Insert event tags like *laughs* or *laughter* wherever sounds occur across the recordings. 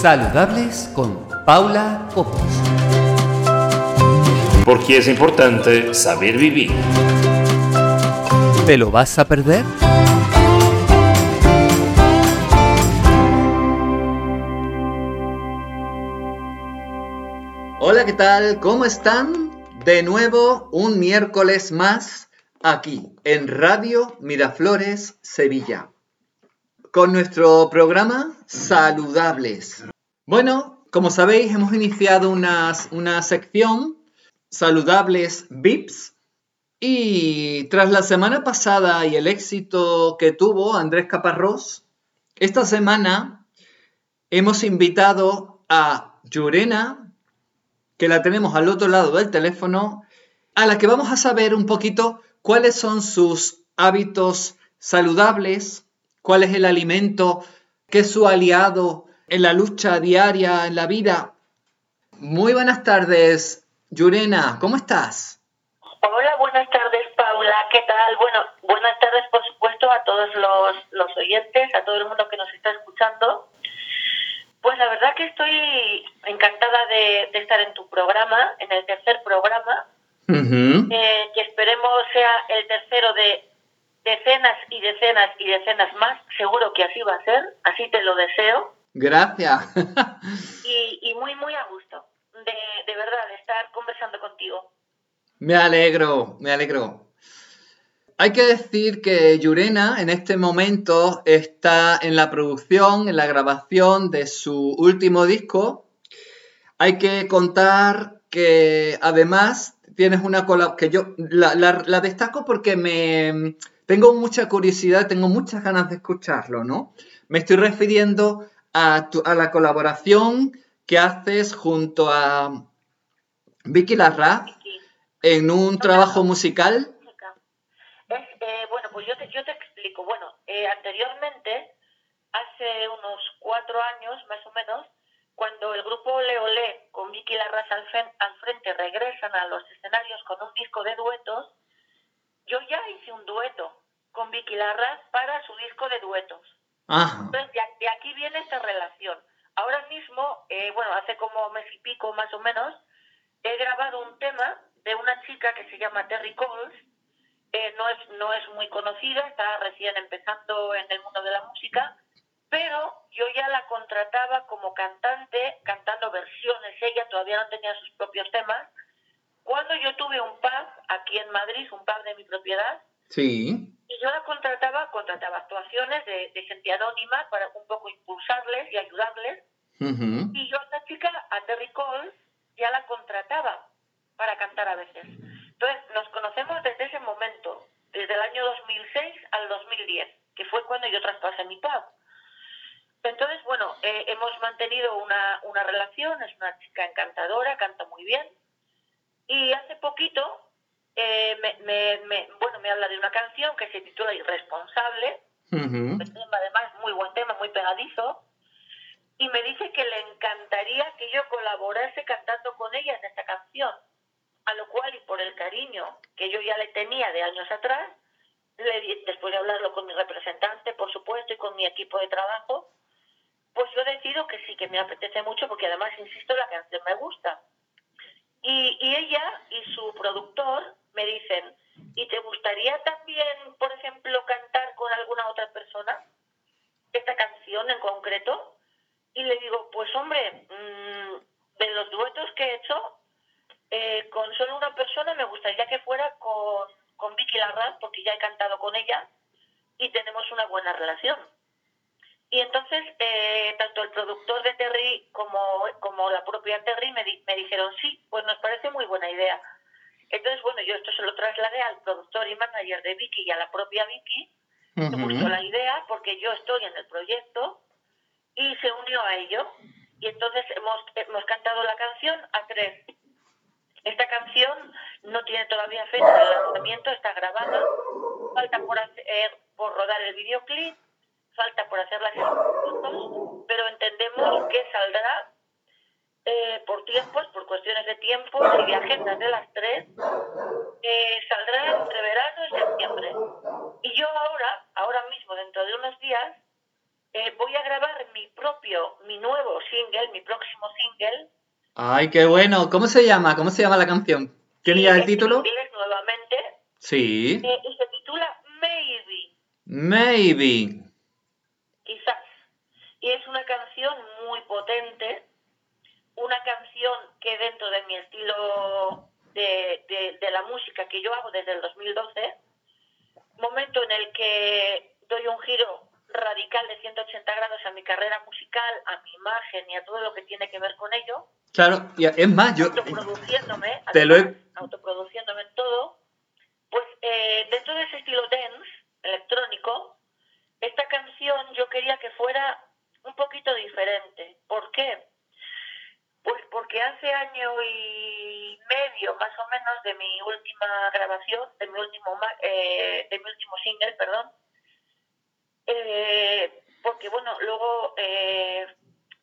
Saludables con Paula Copos. Porque es importante saber vivir. ¿Te lo vas a perder? Hola, ¿qué tal? ¿Cómo están? De nuevo, un miércoles más aquí en Radio Miraflores, Sevilla, con nuestro programa Saludables. Bueno, como sabéis, hemos iniciado una, sección Saludables VIPs y tras la semana pasada y el éxito que tuvo Andrés Caparrós, esta semana hemos invitado a Yurena que la tenemos al otro lado del teléfono, a la que vamos a saber un poquito cuáles son sus hábitos saludables, cuál es el alimento que es su aliado en la lucha diaria, en la vida. Muy buenas tardes, Yurena, ¿cómo estás? Hola, buenas tardes, Paula, ¿qué tal? Bueno, buenas tardes, por supuesto, a todos los, los oyentes, a todo el mundo que nos está escuchando. Pues la verdad que estoy encantada de, estar en tu programa, en el tercer programa, eh, que esperemos sea el tercero de decenas y decenas y decenas más. Seguro que así va a ser, así te lo deseo. Gracias. *laughs* y, y, muy, muy a gusto, de, de verdad, de estar conversando contigo. Me alegro, me alegro. Hay que decir que Yurena en este momento está en la producción, en la grabación de su último disco. Hay que contar que además tienes una colaboración que yo la, destaco porque me tengo mucha curiosidad, tengo muchas ganas de escucharlo, ¿no? Me estoy refiriendo a, a la colaboración que haces junto a Vicky Larra en un trabajo musical pues yo te, yo te explico. Bueno, eh, anteriormente, hace unos cuatro años más o menos, cuando el grupo Leolé con Vicky Larraz al, al frente regresan a los escenarios con un disco de duetos, yo ya hice un dueto con Vicky Larraz para su disco de duetos. Entonces, de, aquí viene esta relación. Ahora mismo, eh, bueno, hace como mes y pico más o menos, he grabado un tema de una chica que se llama Terry Coles, eh, no, es, no es muy conocida, está recién empezando en el mundo de la música, pero yo ya la contrataba como cantante, cantando versiones, ella todavía no tenía sus propios temas. Cuando yo tuve un pub aquí en Madrid, un pub de mi propiedad, sí. y yo la contrataba, contrataba actuaciones de, gente anónima para un poco impulsarles y ayudarles. Y yo a esta chica, a Terry Cole, ya la contrataba para cantar a veces. Entonces, nos conocemos desde ese momento, desde el año 2006 al 2010, que fue cuando yo traspasé mi pub. Entonces, bueno, eh, hemos mantenido una, una relación, es una chica encantadora, canta muy bien. Y hace poquito, eh, me, me, bueno, me habla de una canción que se titula Irresponsable, además muy buen tema, muy pegadizo, y me dice que le encantaría que yo colaborase cantando con ella en esta canción. A lo cual, y por el cariño que yo ya le tenía de años atrás, le, después de hablarlo con mi representante, por supuesto, y con mi equipo de trabajo, pues yo decido que sí, que me apetece mucho, porque además, insisto, la canción me gusta. Y, ella y su productor me dicen, ¿y te gustaría también, por ejemplo, cantar con alguna otra persona esta canción en concreto? Y le digo, pues hombre, mmm, de los duetos que he hecho, eh, con solo una persona me gustaría que fuera con, con Vicky Larraz, porque ya he cantado con ella y tenemos una buena relación. Y entonces, eh, tanto el productor de Terry como, como la propia Terry me, me dijeron, sí, pues nos parece muy buena idea. Entonces, bueno, yo esto se lo trasladé al productor y manager de Vicky y a la propia Vicky. Me gustó la idea porque yo estoy en el proyecto y se unió a ello. Y entonces hemos, hemos cantado la canción a tres. Esta canción no tiene todavía fecha de lanzamiento, está grabada. Falta por, hacer, por rodar el videoclip, falta por hacer las fotos, pero entendemos que saldrá eh, por tiempos, por cuestiones de tiempo y de agendas de las tres, eh, saldrá entre verano y septiembre. Y yo ahora, ahora mismo, dentro de unos días, eh, voy a grabar mi propio, mi nuevo single, mi próximo single. Ay, qué bueno. ¿Cómo se llama? ¿Cómo se llama la canción? ¿Tiene ya el título? Inglés nuevamente. Sí. Eh, y se titula Maybe. Maybe. Quizás. Y es una canción muy potente, una canción que dentro de mi estilo de, de, de la música que yo hago desde el 2012, momento en el que doy un giro radical de 180 grados a mi carrera musical, a mi imagen y a todo lo que tiene que ver con ello. Claro, y es más, yo... Autoproduciéndome, *laughs* te lo he... autoproduciéndome todo, pues eh, dentro de ese estilo dance, electrónico, esta canción yo quería que fuera un poquito diferente. ¿Por qué? Pues porque hace año y medio más o menos de mi última grabación, de mi último, eh, de mi último single, perdón, eh, porque bueno, luego eh,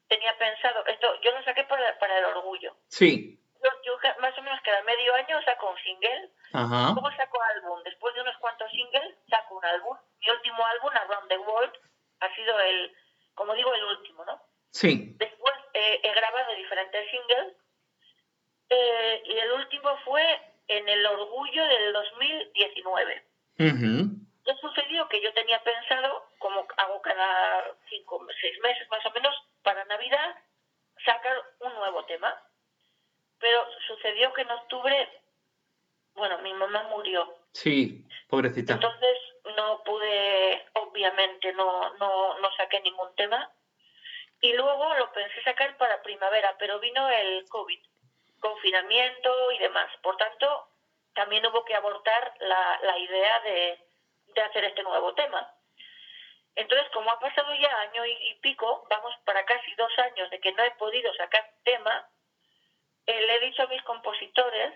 tenía pensado, esto yo lo saqué para, para el orgullo. Sí. Yo, más o menos cada medio año saco un single, Ajá. luego saco álbum, después de unos cuantos singles saco un álbum. Mi último álbum, Around the World, ha sido el, como digo, el último, ¿no? Sí. Después eh, he grabado diferentes singles eh, y el último fue en el orgullo del 2019. Uh ¿Qué sucedió? Que yo tenía pensado, como hago cada cinco, seis meses más o menos, para Navidad, sacar un nuevo tema. Pero sucedió que en octubre, bueno, mi mamá murió. Sí, pobrecita. Entonces no pude, obviamente, no, no, no saqué ningún tema. Y luego lo pensé sacar para primavera, pero vino el COVID, confinamiento y demás. Por tanto, también hubo que abortar la, la idea de, de hacer este nuevo tema. Entonces, como ha pasado ya año y, pico, vamos para casi dos años de que no he podido sacar tema, eh, le he dicho a mis compositores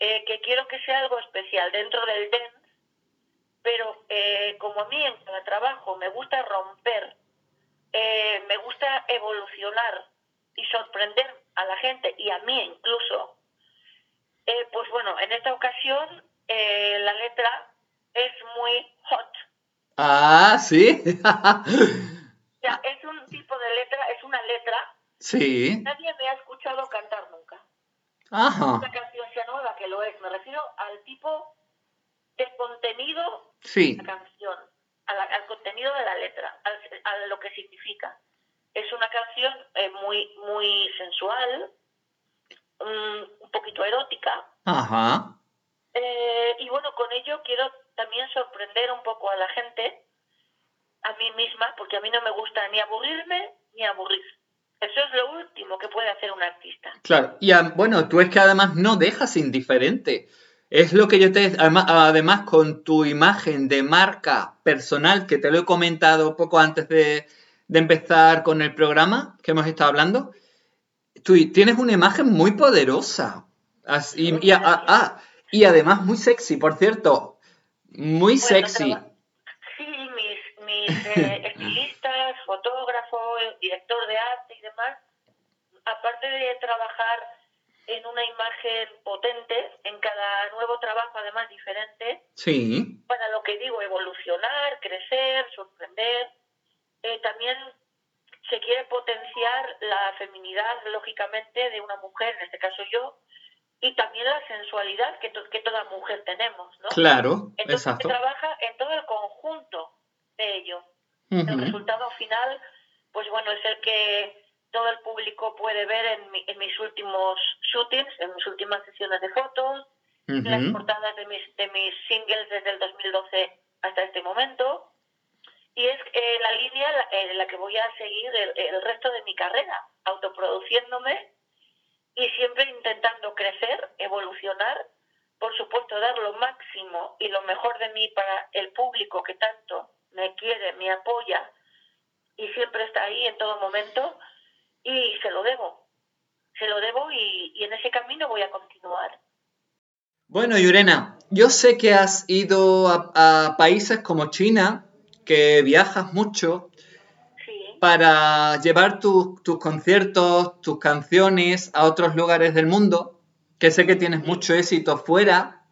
eh, que quiero que sea algo especial dentro del dance, pero eh, como a mí en cada trabajo me gusta romper, me gusta evolucionar y sorprender a la gente y a mí incluso, eh, pues bueno, en esta ocasión eh, la letra es muy hot. Ah, sí. *laughs* o sea, es un tipo de letra, es una letra. Sí. Nadie me ha escuchado cantar nunca. Ajá. Una canción sea nueva, que lo es. Me refiero al tipo de contenido sí. de la canción, a la, al contenido de la letra, al, a lo que significa. Es una canción eh, muy, muy sensual, un, un poquito erótica. Ajá. Eh, y bueno, con ello quiero también sorprender un poco a la gente, a mí misma, porque a mí no me gusta ni aburrirme ni aburrir. Eso es lo último que puede hacer un artista. Claro, y bueno, tú es que además no dejas indiferente. Es lo que yo te... Además, además, con tu imagen de marca personal, que te lo he comentado poco antes de, de empezar con el programa que hemos estado hablando, tú tienes una imagen muy poderosa. Así, y, a, a, y además muy sexy, por cierto. Muy bueno, sexy. Pero, sí, mis, mis eh, *laughs* director de arte y demás, aparte de trabajar en una imagen potente, en cada nuevo trabajo además diferente, sí. para lo que digo, evolucionar, crecer, sorprender, eh, también se quiere potenciar la feminidad, lógicamente, de una mujer, en este caso yo, y también la sensualidad que, to que toda mujer tenemos, ¿no? Claro, Entonces exacto. se trabaja en todo el conjunto de ello. Uh -huh. El resultado final, pues bueno, es el que todo el público puede ver en, mi, en mis últimos shootings, en mis últimas sesiones de fotos, uh -huh. las portadas de mis, de mis singles desde el 2012 hasta este momento. Y es eh, la línea en eh, la que voy a seguir el, el resto de mi carrera, autoproduciéndome y siempre intentando crecer, evolucionar, por supuesto dar lo máximo y lo mejor de mí para el público que tanto me quiere, me apoya y siempre está ahí en todo momento y se lo debo, se lo debo y, y en ese camino voy a continuar. Bueno, Yurena, yo sé que has ido a, a países como China, que viajas mucho, para llevar tus tu conciertos, tus canciones a otros lugares del mundo, que sé que tienes mucho éxito fuera.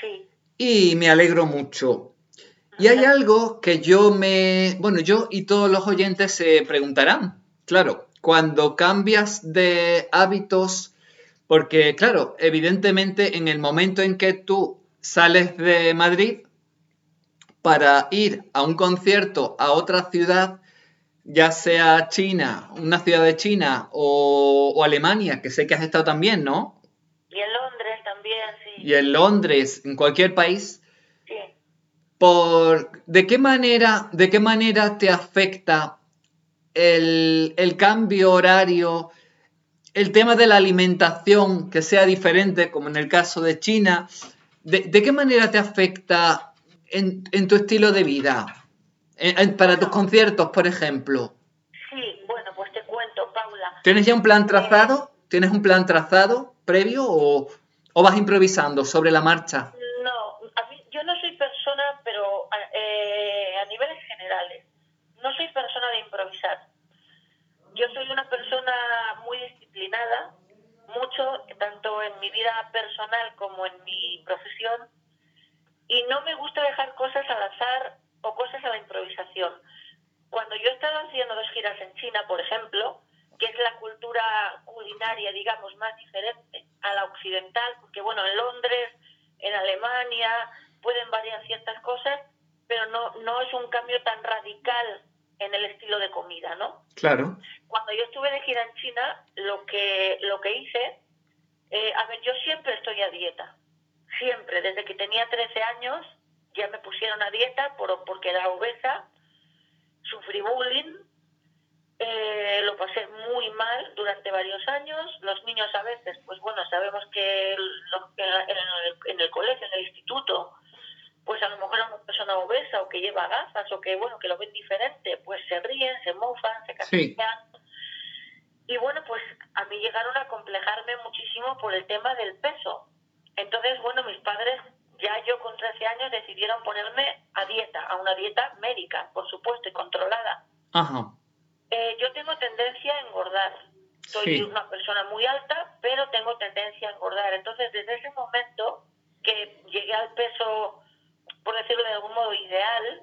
Sí. Y me alegro mucho. Y hay algo que yo me, bueno, yo y todos los oyentes se preguntarán. Claro, cuando cambias de hábitos, porque claro, evidentemente en el momento en que tú sales de Madrid para ir a un concierto a otra ciudad, ya sea China, una ciudad de China o, Alemania, que sé que has estado también, ¿no? Y en Londres también, sí. Y en Londres, en cualquier país. Por, ¿de, qué manera, ¿De qué manera te afecta el, cambio horario, el tema de la alimentación que sea diferente, como en el caso de China? ¿De, qué manera te afecta en, en tu estilo de vida? para tus conciertos, por ejemplo. Sí, bueno, pues te cuento, Paula. ¿Tienes ya un plan trazado? ¿Tienes un plan trazado previo o, vas improvisando sobre la marcha? No, yo no soy persona, pero eh, a niveles generales, no soy persona de improvisar. Yo soy una persona muy disciplinada, mucho, tanto en mi vida personal como en mi profesión, y no me gusta dejar cosas al azar o cosas a la improvisación. Cuando yo estaba haciendo dos giras en China, por ejemplo, que es la cultura culinaria, digamos, más diferente a la occidental, porque bueno, en Londres, en Alemania, pueden variar ciertas cosas, pero no, no es un cambio tan radical en el estilo de comida, ¿no? Claro. Cuando yo estuve de gira en China, lo que, lo que hice, eh, a ver, yo siempre estoy a dieta, siempre, desde que tenía 13 años, ya me pusieron a dieta por, porque era obesa, sufrí bullying, eh, lo pasé muy mal durante varios años. Los niños a veces, pues bueno, sabemos que en, el, colegio, en el instituto, pues a lo mejor una persona obesa o que lleva gafas o que bueno, que lo ven diferente, pues se ríen, se mofan, se castigan. Y bueno, pues a mí llegaron a complejarme muchísimo por el tema del peso. Entonces, bueno, mis padres ya yo con 13 años decidieron ponerme a dieta, a una dieta médica, por supuesto, y controlada. Ajá. Eh, yo tengo tendencia a engordar. Soy una persona muy alta, pero tengo tendencia a engordar. Entonces, desde ese momento que llegué al peso, por decirlo de algún modo, ideal,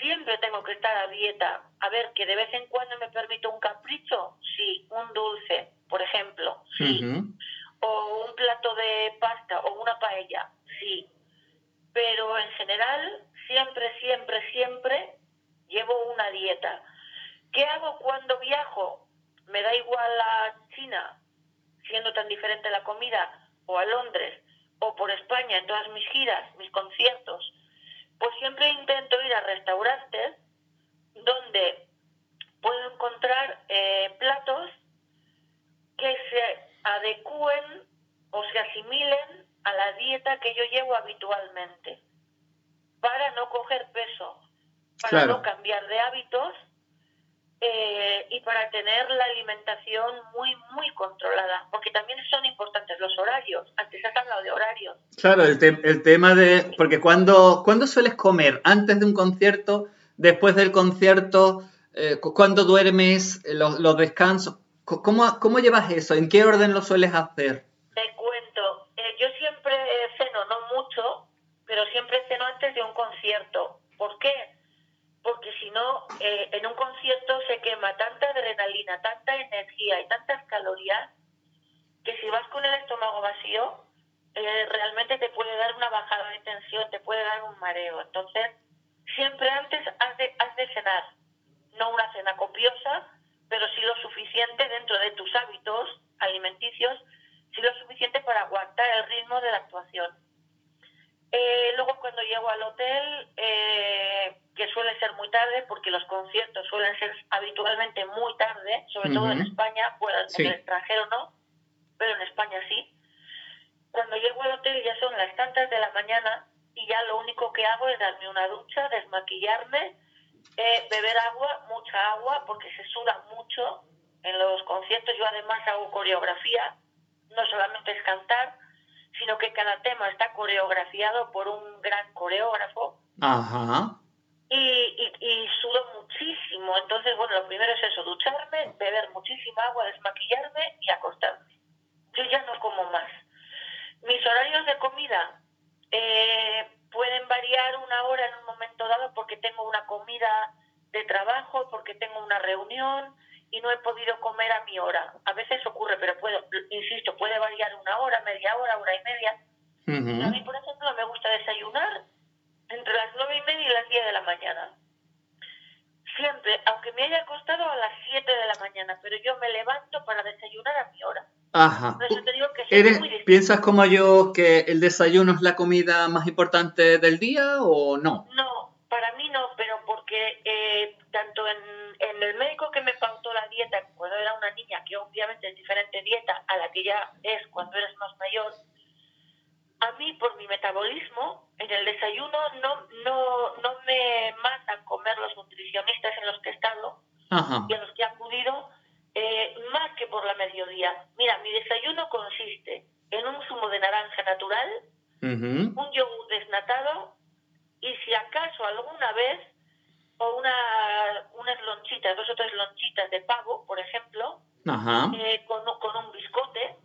siempre tengo que estar a dieta. A ver, que de vez en cuando me permito un capricho, sí, un dulce, por ejemplo, sí. O un plato de pasta o una paella, sí, pero en general siempre, siempre, siempre llevo una dieta. ¿Qué hago cuando viajo? Me da igual a China, siendo tan diferente la comida, o a Londres, o por España en todas mis giras, mis conciertos. Pues siempre intento ir a restaurantes donde puedo encontrar eh, platos que se adecúen o se asimilen a la dieta que yo llevo habitualmente, para no coger peso, para no cambiar de hábitos eh, y para tener la alimentación muy, muy controlada, porque también son importantes los horarios. Antes has hablado de horarios. Claro, el, el tema de... Porque cuando, cuando sueles comer? ¿Antes de un concierto? ¿Después del concierto? Eh, ¿Cuándo duermes? ¿Los, los descansos? ¿Cómo, ¿Cómo llevas eso? ¿En qué orden lo sueles hacer? pero siempre ceno antes de un concierto. ¿Por qué? Porque si no, eh, en un concierto se quema tanta adrenalina, tanta energía y tantas calorías, que si vas con el estómago vacío, eh, realmente te puede dar una bajada de tensión, te puede dar un mareo. Entonces, siempre antes has de, has de cenar, no una cena copiosa, pero sí lo suficiente dentro de tus hábitos alimenticios, sí lo suficiente para aguantar el ritmo de la actuación. Eh, luego cuando llego al hotel, eh, que suele ser muy tarde, porque los conciertos suelen ser habitualmente muy tarde, sobre todo en España, en el extranjero no, pero en España sí. Cuando llego al hotel ya son las tantas de la mañana y ya lo único que hago es darme una ducha, desmaquillarme, eh, beber agua, mucha agua, porque se suda mucho en los conciertos. Yo además hago coreografía, no solamente es cantar, sino que cada tema está coreografiado por un gran coreógrafo. Ajá. Y, y, sudo muchísimo. Entonces, bueno, lo primero es eso, ducharme, beber muchísima agua, desmaquillarme y acostarme. Yo ya no como más. Mis horarios de comida, eh, pueden variar una hora en un momento dado porque tengo una comida de trabajo, porque tengo una reunión y no he podido comer a mi hora. A veces ocurre, pero puedo, insisto, puede variar una hora, media hora, hora y media. A mí, por ejemplo, me gusta desayunar entre las nueve y media y las diez de la mañana. Siempre, aunque me haya acostado a las siete de la mañana, pero yo me levanto para desayunar a mi hora. Ajá. ¿Eres, ¿Piensas como yo que el desayuno es la comida más importante del día o no? Dieta cuando era una niña, que obviamente es diferente dieta a la que ya es cuando eres más mayor, a mí por mi metabolismo en el desayuno no, no, no me matan comer los nutricionistas en los que he estado y en los que he acudido eh, más que por la mediodía. Mira, mi desayuno consiste en un zumo de naranja natural, un yogur desnatado y si acaso alguna vez o una, unas lonchitas, dos o tres lonchitas de pavo, por ejemplo, eh, con, con, un biscote,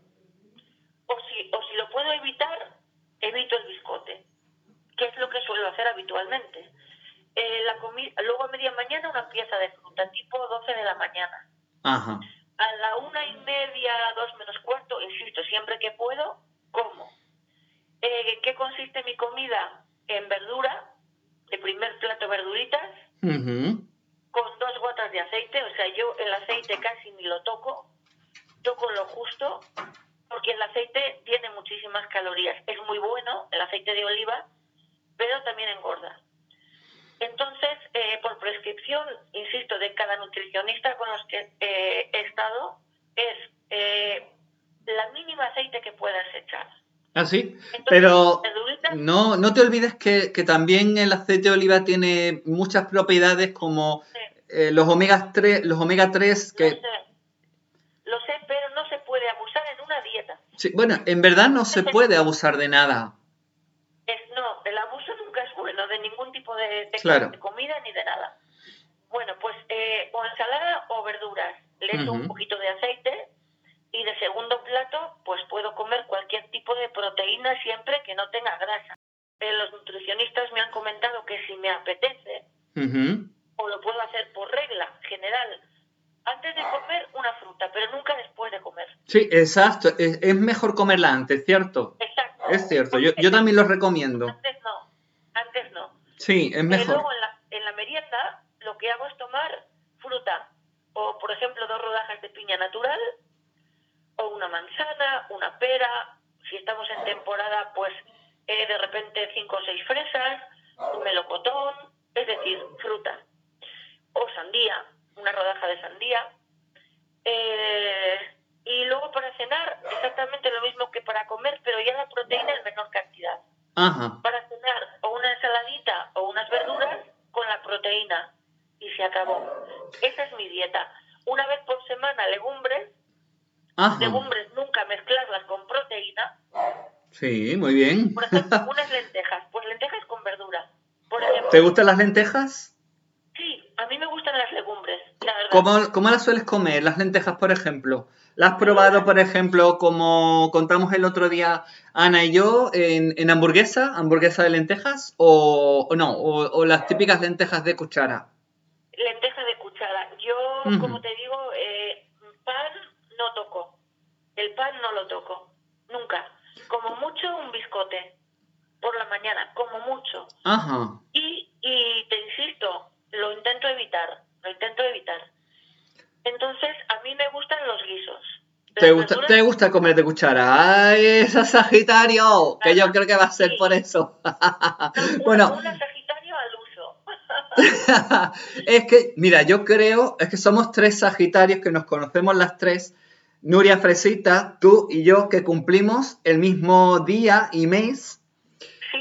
o si, o si lo puedo evitar, evito el biscote, que es lo que suelo hacer habitualmente. Eh, la luego a media mañana una pieza de fruta, tipo 12 de la mañana. Ajá. A la una y media, dos menos cuarto, insisto, siempre que puedo, como. Eh, ¿Qué consiste mi comida? En verdura, de primer plato verduritas, con dos gotas de aceite, o sea, yo el aceite casi ni lo toco, toco lo justo, porque el aceite tiene muchísimas calorías. Es muy bueno el aceite de oliva, pero también engorda. Entonces, eh, por prescripción, insisto, de cada nutricionista con los que eh, he estado, es eh, la mínima aceite que puedas echar. Ah, sí, pero no, no te olvides que, también el aceite de oliva tiene muchas propiedades como los omega 3, los omega 3 que... Lo sé. lo sé, pero no se puede abusar en una dieta. Sí, bueno, en verdad no se puede abusar de nada. no, el abuso nunca es bueno de ningún tipo de, de, comida ni de nada. Bueno, pues eh, o ensalada o verduras. Le echo un poquito de aceite y de segundo plato, pues puedo comer cualquier tipo siempre que no tenga grasa. Eh, los nutricionistas me han comentado que si me apetece, o lo puedo hacer por regla general, antes de comer una fruta, pero nunca después de comer. Sí, exacto. Es, mejor comerla antes, ¿cierto? Exacto. Es cierto. Yo, yo también lo recomiendo. Antes no. Antes no. Sí, es mejor. Y luego en la, en la merienda lo que hago es tomar fruta. O, por ejemplo, dos rodajas de piña natural, o una manzana, una pera. Si estamos en pues eh, de repente cinco o seis fresas, un melocotón, es decir, fruta. O sandía una rodaja de sandía. Eh, y luego para cenar, exactamente lo mismo que para comer, pero ya la proteína en menor cantidad. Para cenar, o una ensaladita o unas verduras con la proteína. Y se acabó. Esa es mi dieta. Una vez por semana, legumbres. Legumbres nunca mezclarlas con proteína. Sí, muy bien. Por ejemplo, unas lentejas. Pues lentejas con verdura. ¿Te gustan las lentejas? a mí me gustan las legumbres, la verdad. ¿Cómo, ¿Cómo, las sueles comer? Las lentejas, por ejemplo. ¿Las has probado, por ejemplo, como contamos el otro día Ana y yo, en, en hamburguesa, hamburguesa de lentejas? ¿O, no? O, las típicas lentejas de cuchara? Lentejas de cuchara. Yo, como te digo, eh, pan no toco. El pan no lo toco. Nunca. Como mucho, un biscote. Por la mañana, como mucho. Ajá. Y, y te insisto, lo intento evitar, lo intento evitar. Entonces, a mí me gustan los guisos. ¿Te gusta, ¿Te gusta comer de cuchara? ¡Ay, esa Sagitario! Que yo creo que va a ser por eso. *laughs* bueno. Una Sagitario al uso. *laughs* es que, mira, yo creo, es que somos tres Sagitarios que nos conocemos las tres. Nuria Fresita, tú y yo, que cumplimos el mismo día y mes. Sí,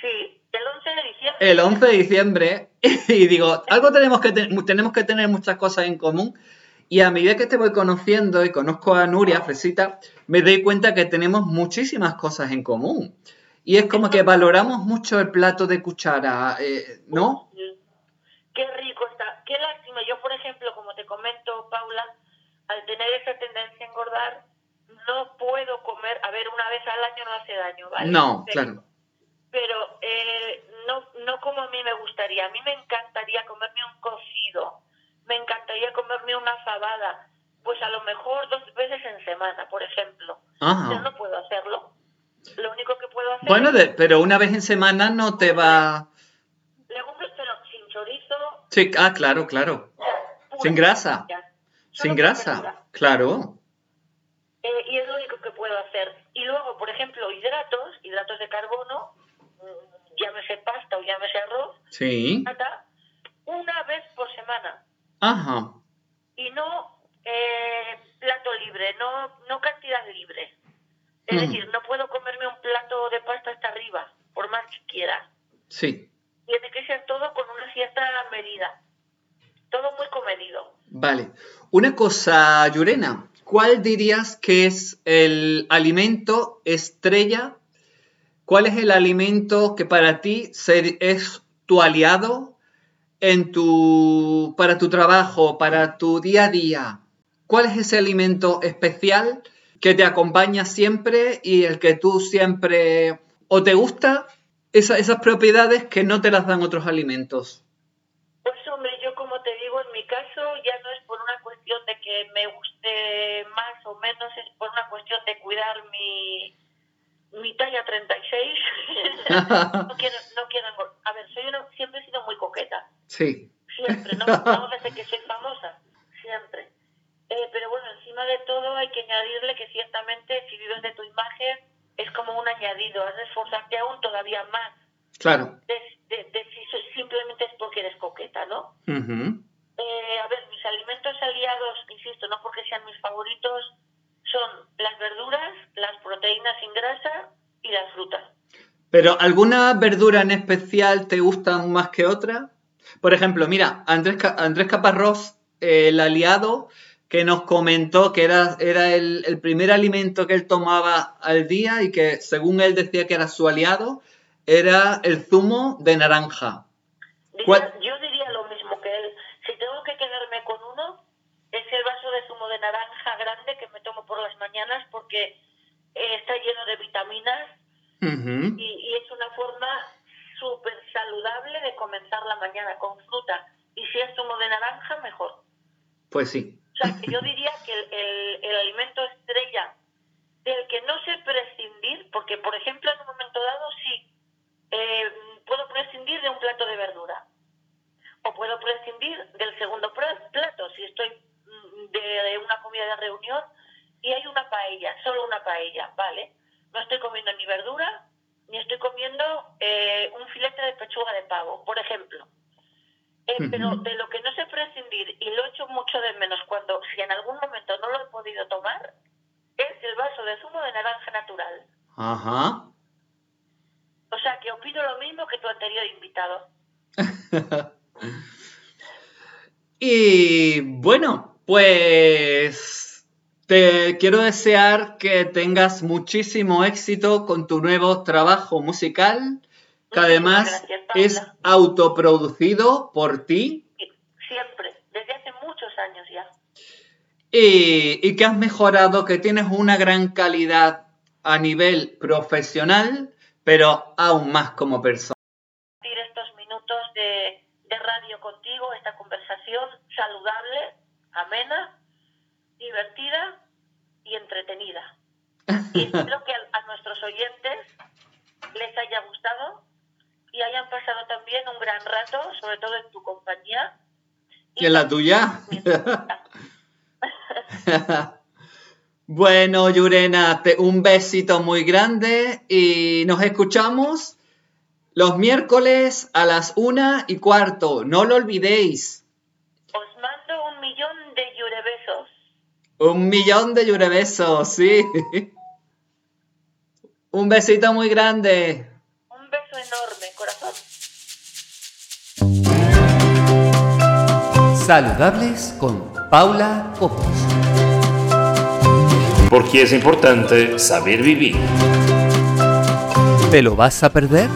sí, el 11 de diciembre. El 11 de diciembre, *laughs* y digo, algo tenemos que, tenemos que tener muchas cosas en común. Y a medida que te voy conociendo y conozco a Nuria, Fresita, me doy cuenta que tenemos muchísimas cosas en común. Y es como que valoramos mucho el plato de cuchara, eh, ¿no? Qué rico está. Qué lástima. Yo, por ejemplo, como te comento, Paula, al tener esa tendencia a engordar, no puedo comer, a ver, una vez al año no hace daño, ¿vale? No, claro. pero eh, no, no como a mí me gustaría. A mí me encantaría comerme un cocido, me encantaría comerme una fabada, pues a lo mejor dos veces en semana, por ejemplo. Yo no puedo hacerlo. Lo único que puedo hacer... Bueno, pero una vez en semana no te va... Legumbres, pero sin chorizo. Sí, ah, claro, claro. sin grasa. Sin grasa, claro. Eh, y es lo único que puedo hacer. Y luego, por ejemplo, hidratos, hidratos de carbono, mm, llámese pasta o llámese arroz, sí. una vez por semana. Ajá. Y no eh, plato libre, no, no cantidad libre. Es decir, no puedo comerme un plato de pasta hasta arriba, por más que quiera. Sí. Tiene que ser todo con una cierta medida. Todo muy comedido. Vale. Una cosa, Yurena, ¿cuál dirías que es el alimento estrella? ¿Cuál es el alimento que para ti es tu aliado en tu, para tu trabajo, para tu día a día? ¿Cuál es ese alimento especial que te acompaña siempre y el que tú siempre o te gusta esas propiedades que no te las dan otros alimentos? Pues hombre, yo como te digo, en mi caso ya no es por una cuestión de que me más o menos, es por una cuestión de cuidar mi, mi talla 36. *laughs* no quiero, no quiero, a ver, soy siempre he sido muy coqueta. Sí. Siempre, no, *laughs* no desde que soy famosa, siempre. Eh, pero bueno, encima de todo hay que añadirle que ciertamente si vives de tu imagen es como un añadido, has de esforzarte aún todavía más. Claro. De, si simplemente es porque eres coqueta, ¿no? eh, insisto, no porque sean mis favoritos, son las verduras, las proteínas sin grasa y las frutas. ¿Pero alguna verdura en especial te gusta más que otra? Por ejemplo, mira, Andrés, Andrés Caparrós, el aliado, que nos comentó que era, era el, primer alimento que él tomaba al día y que según él decía que era su aliado, era el zumo de naranja. yo diría lo mismo que él. Si tengo que quedarme con uno, es el vaso de zumo de naranja grande que me tomo por las mañanas porque eh, está lleno de vitaminas y, y es una forma súper saludable de comenzar la mañana con fruta. Y si es zumo de naranja, mejor. Pues sí. O sea, que yo diría que el, el, alimento estrella del que no sé prescindir, porque por ejemplo en un momento dado sí, eh, puedo prescindir de un plato de verdura, o puedo prescindir del segundo plato, si estoy mm, de una comida de reunión y hay una paella, solo una paella, ¿vale? No estoy comiendo ni verdura, ni estoy comiendo eh, un filete de pechuga de pavo, por ejemplo. Eh, pero de lo que no sé prescindir y lo echo mucho de menos cuando, si en algún momento no lo he podido tomar, es el vaso de zumo de naranja natural. Ajá. O sea, que opino lo mismo que tu anterior invitado. *laughs* y bueno, pues te quiero desear que tengas muchísimo éxito con tu nuevo trabajo musical que además es autoproducido por ti. Siempre, desde hace muchos años ya. Y, que has mejorado, que tienes una gran calidad a nivel profesional, pero aún más como persona. Estos minutos de, de radio contigo, esta conversación saludable, amena, divertida y entretenida. *laughs* Y espero que a nuestros oyentes les haya gustado y hayan pasado también un gran rato, sobre todo en tu compañía. ¿Y en la tuya? *laughs* bueno, Yurena, un besito muy grande y nos escuchamos los miércoles a las una y cuarto. No lo olvidéis. Os mando un millón de yurebesos. Un millón de yurebesos, sí. *laughs* un besito muy grande beso enorme, corazón. Saludables con Paula Copos. Porque es importante saber vivir. ¿Te lo vas a perder?